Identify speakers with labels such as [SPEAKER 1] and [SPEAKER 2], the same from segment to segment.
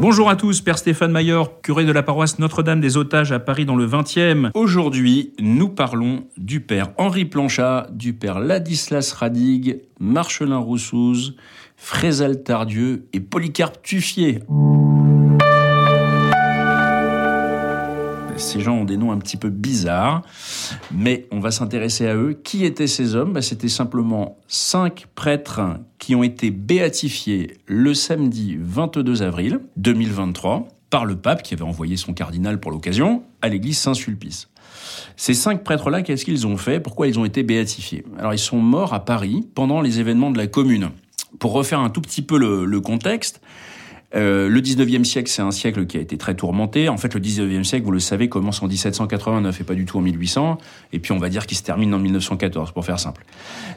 [SPEAKER 1] Bonjour à tous, Père Stéphane Maillard, curé de la paroisse Notre-Dame des Otages à Paris dans le 20e. Aujourd'hui, nous parlons du Père Henri Planchat, du Père Ladislas Radig, Marcelin Roussouz, Frézal Tardieu et Polycarpe Tuffier. Ces gens ont des noms un petit peu bizarres, mais on va s'intéresser à eux. Qui étaient ces hommes? Bah, C'était simplement cinq prêtres qui ont été béatifiés le samedi 22 avril 2023 par le pape qui avait envoyé son cardinal pour l'occasion à l'église Saint-Sulpice. Ces cinq prêtres-là, qu'est-ce qu'ils ont fait? Pourquoi ils ont été béatifiés? Alors ils sont morts à Paris pendant les événements de la Commune. Pour refaire un tout petit peu le, le contexte, euh, le 19e siècle, c'est un siècle qui a été très tourmenté. En fait, le 19e siècle, vous le savez, commence en 1789 et pas du tout en 1800. Et puis, on va dire qu'il se termine en 1914, pour faire simple.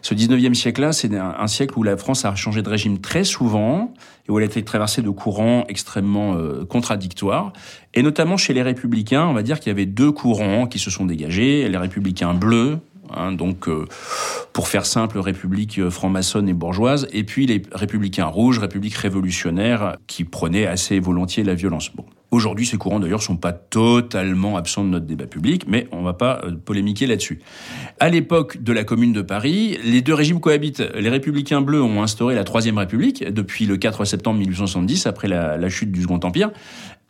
[SPEAKER 1] Ce 19e siècle-là, c'est un, siècle où la France a changé de régime très souvent et où elle a été traversée de courants extrêmement euh, contradictoires. Et notamment chez les républicains, on va dire qu'il y avait deux courants qui se sont dégagés. Les républicains bleus, Hein, donc, euh, pour faire simple, République euh, franc-maçonne et bourgeoise, et puis les républicains rouges, République révolutionnaire, qui prenaient assez volontiers la violence. Bon. Aujourd'hui, ces courants d'ailleurs sont pas totalement absents de notre débat public, mais on va pas euh, polémiquer là-dessus. À l'époque de la Commune de Paris, les deux régimes cohabitent. Les Républicains bleus ont instauré la Troisième République depuis le 4 septembre 1870, après la, la chute du Second Empire,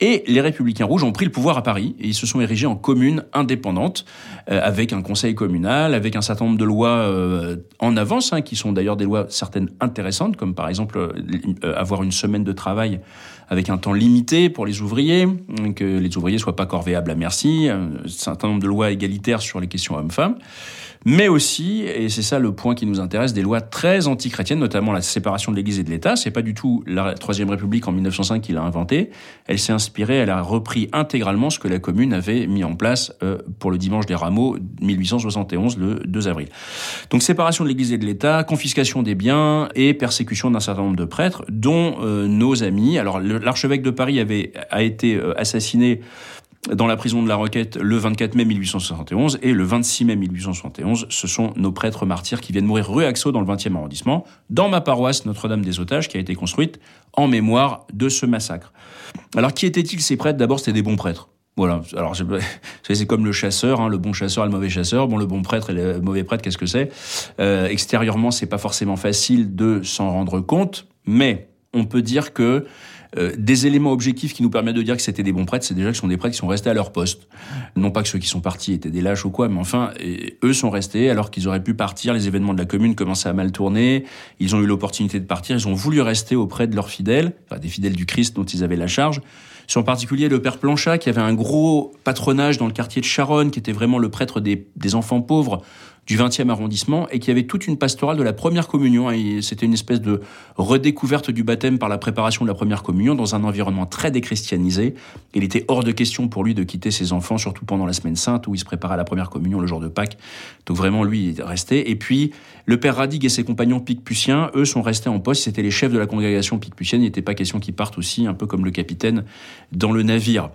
[SPEAKER 1] et les Républicains rouges ont pris le pouvoir à Paris. Et ils se sont érigés en commune indépendante, euh, avec un conseil communal, avec un certain nombre de lois euh, en avance, hein, qui sont d'ailleurs des lois certaines intéressantes, comme par exemple euh, avoir une semaine de travail avec un temps limité pour les ouvriers, que les ouvriers soient pas corvéables à merci, un certain nombre de lois égalitaires sur les questions hommes-femmes mais aussi, et c'est ça le point qui nous intéresse, des lois très antichrétiennes, notamment la séparation de l'Église et de l'État. C'est pas du tout la Troisième République en 1905 qui l'a inventé. Elle s'est inspirée, elle a repris intégralement ce que la Commune avait mis en place euh, pour le dimanche des Rameaux 1871, le 2 avril. Donc séparation de l'Église et de l'État, confiscation des biens et persécution d'un certain nombre de prêtres, dont euh, nos amis. Alors l'archevêque de Paris avait a été euh, assassiné dans la prison de la Roquette le 24 mai 1871 et le 26 mai 1871. Ce sont nos prêtres martyrs qui viennent mourir rue Axo dans le 20e arrondissement, dans ma paroisse Notre-Dame des Otages qui a été construite en mémoire de ce massacre. Alors qui étaient-ils ces prêtres? D'abord, c'était des bons prêtres. Voilà. Alors c'est comme le chasseur, hein, le bon chasseur et le mauvais chasseur. Bon, le bon prêtre et le mauvais prêtre, qu'est-ce que c'est? Euh, Extérieurement, c'est pas forcément facile de s'en rendre compte, mais on peut dire que euh, des éléments objectifs qui nous permettent de dire que c'était des bons prêtres, c'est déjà que ce sont des prêtres qui sont restés à leur poste. Non pas que ceux qui sont partis étaient des lâches ou quoi, mais enfin, eux sont restés alors qu'ils auraient pu partir. Les événements de la commune commençaient à mal tourner. Ils ont eu l'opportunité de partir. Ils ont voulu rester auprès de leurs fidèles, enfin des fidèles du Christ dont ils avaient la charge. C'est en particulier le père Planchat qui avait un gros patronage dans le quartier de Charonne, qui était vraiment le prêtre des, des enfants pauvres du 20e arrondissement et qui avait toute une pastorale de la première communion. C'était une espèce de redécouverte du baptême par la préparation de la première communion dans un environnement très déchristianisé. Il était hors de question pour lui de quitter ses enfants, surtout pendant la semaine sainte où il se préparait à la première communion le jour de Pâques. Donc vraiment, lui, il est resté. Et puis, le père Radig et ses compagnons picpuciens, eux, sont restés en poste. C'était les chefs de la congrégation picpucienne. Il n'était pas question qu'ils partent aussi, un peu comme le capitaine, dans le navire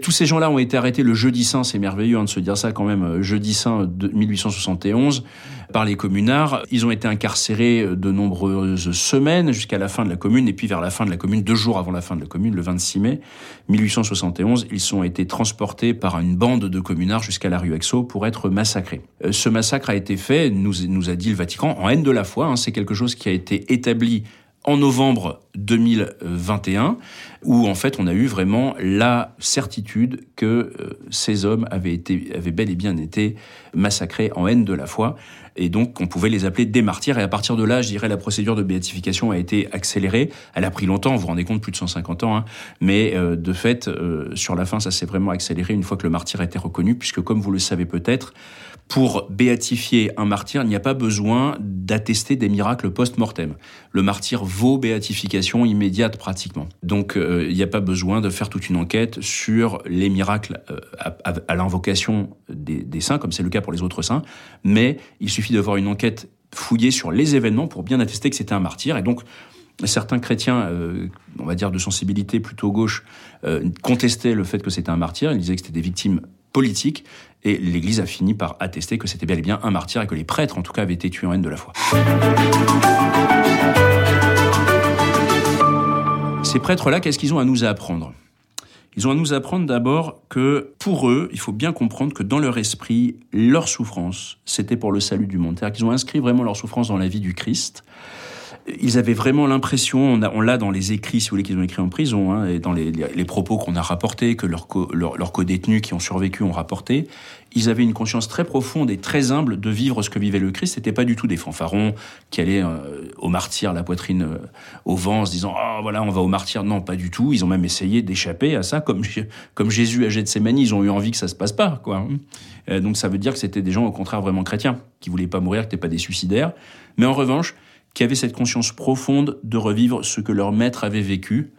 [SPEAKER 1] tous ces gens-là ont été arrêtés le jeudi saint, c'est merveilleux hein, de se dire ça quand même, euh, jeudi saint de 1871 par les communards. Ils ont été incarcérés euh, de nombreuses semaines jusqu'à la fin de la commune et puis vers la fin de la commune, deux jours avant la fin de la commune, le 26 mai 1871, ils ont été transportés par une bande de communards jusqu'à la rue Axo pour être massacrés. Euh, ce massacre a été fait, nous, nous a dit le Vatican, en haine de la foi. Hein, c'est quelque chose qui a été établi en novembre 2021, où en fait on a eu vraiment la certitude que euh, ces hommes avaient, été, avaient bel et bien été massacrés en haine de la foi, et donc on pouvait les appeler des martyrs, et à partir de là, je dirais, la procédure de béatification a été accélérée, elle a pris longtemps, vous vous rendez compte, plus de 150 ans, hein, mais euh, de fait, euh, sur la fin, ça s'est vraiment accéléré une fois que le martyr a été reconnu, puisque comme vous le savez peut-être, pour béatifier un martyr, il n'y a pas besoin d'attester des miracles post-mortem. Le martyr vaut béatification immédiate pratiquement. Donc euh, il n'y a pas besoin de faire toute une enquête sur les miracles euh, à, l'invocation des, saints, comme c'est le cas pour les autres saints, mais il suffit d'avoir une enquête fouillée sur les événements pour bien attester que c'était un martyr. Et donc certains chrétiens, euh, on va dire de sensibilité plutôt gauche, contestaient le fait que c'était un martyr. Ils disaient que c'était des victimes politiques. Et l'Église a fini par attester que c'était bel et bien un martyr et que les prêtres, en tout cas, avaient été tués en haine de la foi. Ces prêtres-là, qu'est-ce qu'ils ont à nous apprendre? Ils ont à nous apprendre d'abord que pour eux, il faut bien comprendre que dans leur esprit, leur souffrance, c'était pour le salut du monde. C'est-à-dire qu'ils ont inscrit vraiment leur souffrance dans la vie du Christ ils avaient vraiment l'impression, on, l'a dans les écrits, si vous voulez, qu'ils ont écrit en prison, hein, et dans les, propos qu'on a rapportés, que leurs co, leur, co-détenus qui ont survécu ont rapporté, ils avaient une conscience très profonde et très humble de vivre ce que vivait le Christ. C'était pas du tout des fanfarons qui allaient euh, au martyr, la poitrine euh, au vent, en se disant ah oh, voilà on va au martyr. Non, pas du tout. Ils ont même essayé d'échapper à ça, comme comme Jésus à Gethsemane, ils ont eu envie que ça se passe pas, quoi. Hein. Euh, donc ça veut dire que c'était des gens au contraire vraiment chrétiens, qui voulaient pas mourir, qui n'étaient pas des suicidaires. Mais en revanche, qui avaient cette conscience profonde de revivre ce que leur maître avait vécu.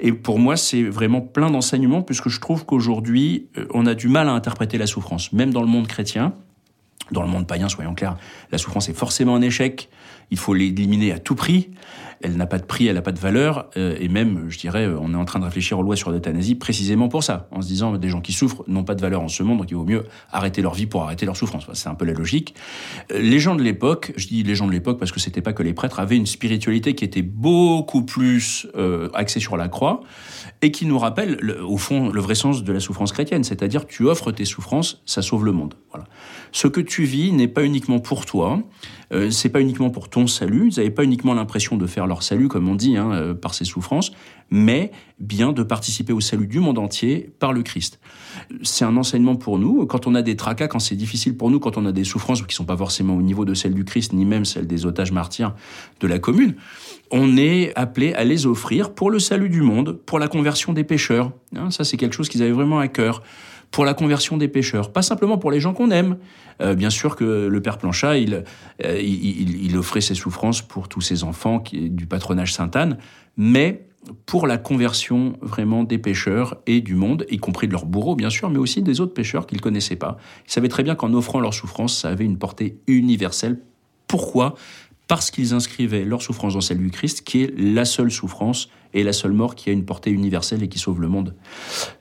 [SPEAKER 1] Et pour moi, c'est vraiment plein d'enseignements, puisque je trouve qu'aujourd'hui, euh, on a du mal à interpréter la souffrance, même dans le monde chrétien. Dans le monde païen, soyons clairs, la souffrance est forcément un échec. Il faut l'éliminer à tout prix elle n'a pas de prix, elle n'a pas de valeur, euh, et même, je dirais, euh, on est en train de réfléchir aux lois sur l'euthanasie précisément pour ça, en se disant des gens qui souffrent n'ont pas de valeur en ce monde, donc il vaut mieux arrêter leur vie pour arrêter leur souffrance. C'est un peu la logique. Euh, les gens de l'époque, je dis les gens de l'époque parce que c'était pas que les prêtres, avaient une spiritualité qui était beaucoup plus axée sur la croix et qui nous rappelle, au fond, le vrai sens de la souffrance chrétienne, c'est-à-dire tu offres tes souffrances, ça sauve le monde. Voilà. Ce que tu vis n'est pas uniquement pour toi, euh, c'est pas uniquement pour ton salut, ils n'avaient pas uniquement l'impression de faire leur salut, comme on dit, hein, euh, par ces souffrances, mais bien de participer au salut du monde entier par le Christ. C'est un enseignement pour nous. Quand on a des tracas, quand c'est difficile pour nous, quand on a des souffrances qui sont pas forcément au niveau de celles du Christ, ni même celles des otages martyrs de la commune, on est appelé à les offrir pour le salut du monde, pour la conversion des pécheurs. Hein, ça, c'est quelque chose qu'ils avaient vraiment à cœur pour la conversion des pécheurs, pas simplement pour les gens qu'on aime. Euh, bien sûr que le père Planchat, il, euh, il, offrait ses souffrances pour tous ses enfants du patronage Sainte-Anne, mais pour la conversion vraiment des pécheurs et du monde, y compris de leurs bourreaux bien sûr, mais aussi des autres pécheurs qu'ils connaissaient pas. Ils savaient très bien qu'en offrant leur souffrance, ça avait une portée universelle. Pourquoi? Parce qu'ils inscrivaient leur souffrance dans celle du Christ, qui est la seule souffrance et la seule mort qui a une portée universelle et qui sauve le monde.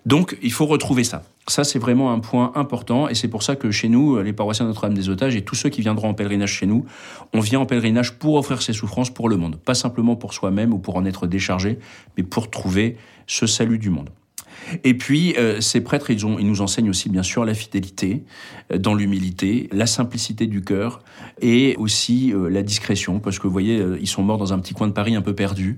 [SPEAKER 1] Donc il faut retrouver ça. Ça, c'est vraiment un point important et c'est pour ça que chez nous, les paroissiens Notre-Dame des Otages et tous ceux qui viendront en pèlerinage chez nous, on vient en pèlerinage pour offrir ses souffrances pour le monde. Pas simplement pour soi-même ou pour en être déchargé, mais pour trouver ce salut du monde. Et puis, euh, ces prêtres, ils, nous enseignent aussi, bien sûr, la fidélité, euh, dans l'humilité, la simplicité du cœur et aussi euh, la discrétion, parce que vous voyez, ils sont morts dans un petit coin de Paris un peu perdu.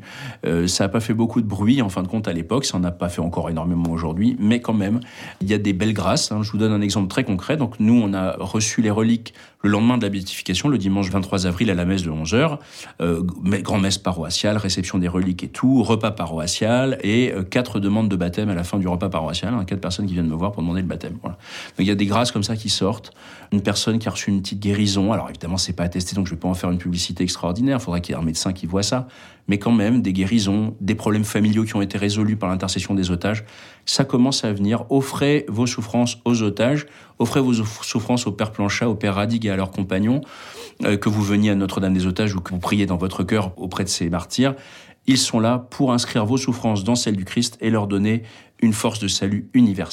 [SPEAKER 1] ça n'a pas fait beaucoup de bruit, en fin de compte, à l'époque. Ça n'en a pas fait encore énormément aujourd'hui, mais quand même, il y a des belles grâces. Hein. Je vous donne un exemple très concret. Donc, nous, on a reçu les reliques le lendemain de la béatification, le dimanche 23 avril à la messe de 11h, euh, grand-messe paroissiale, réception des reliques et tout, repas paroissial et quatre demandes de baptême à la fin du repas paroissial, hein, quatre personnes qui viennent me voir pour demander le baptême. Donc il y a des grâces comme ça qui sortent. Une personne qui a reçu une petite guérison, alors évidemment c'est pas attesté, donc je vais pas en faire une publicité extraordinaire, il faudrait qu'il y ait un médecin qui voit ça, mais quand même des guérisons, des problèmes familiaux qui ont été résolus par l'intercession des otages, ça commence à venir. Offrez vos souffrances aux otages, offrez vos souffrances au Père Planchat, au Père Radigue et à leurs compagnons, euh, que vous veniez à Notre-Dame des Otages ou que vous priez dans votre cœur auprès de ces martyrs. Ils sont là pour inscrire vos souffrances dans celles du Christ et leur donner une force de salut universelle.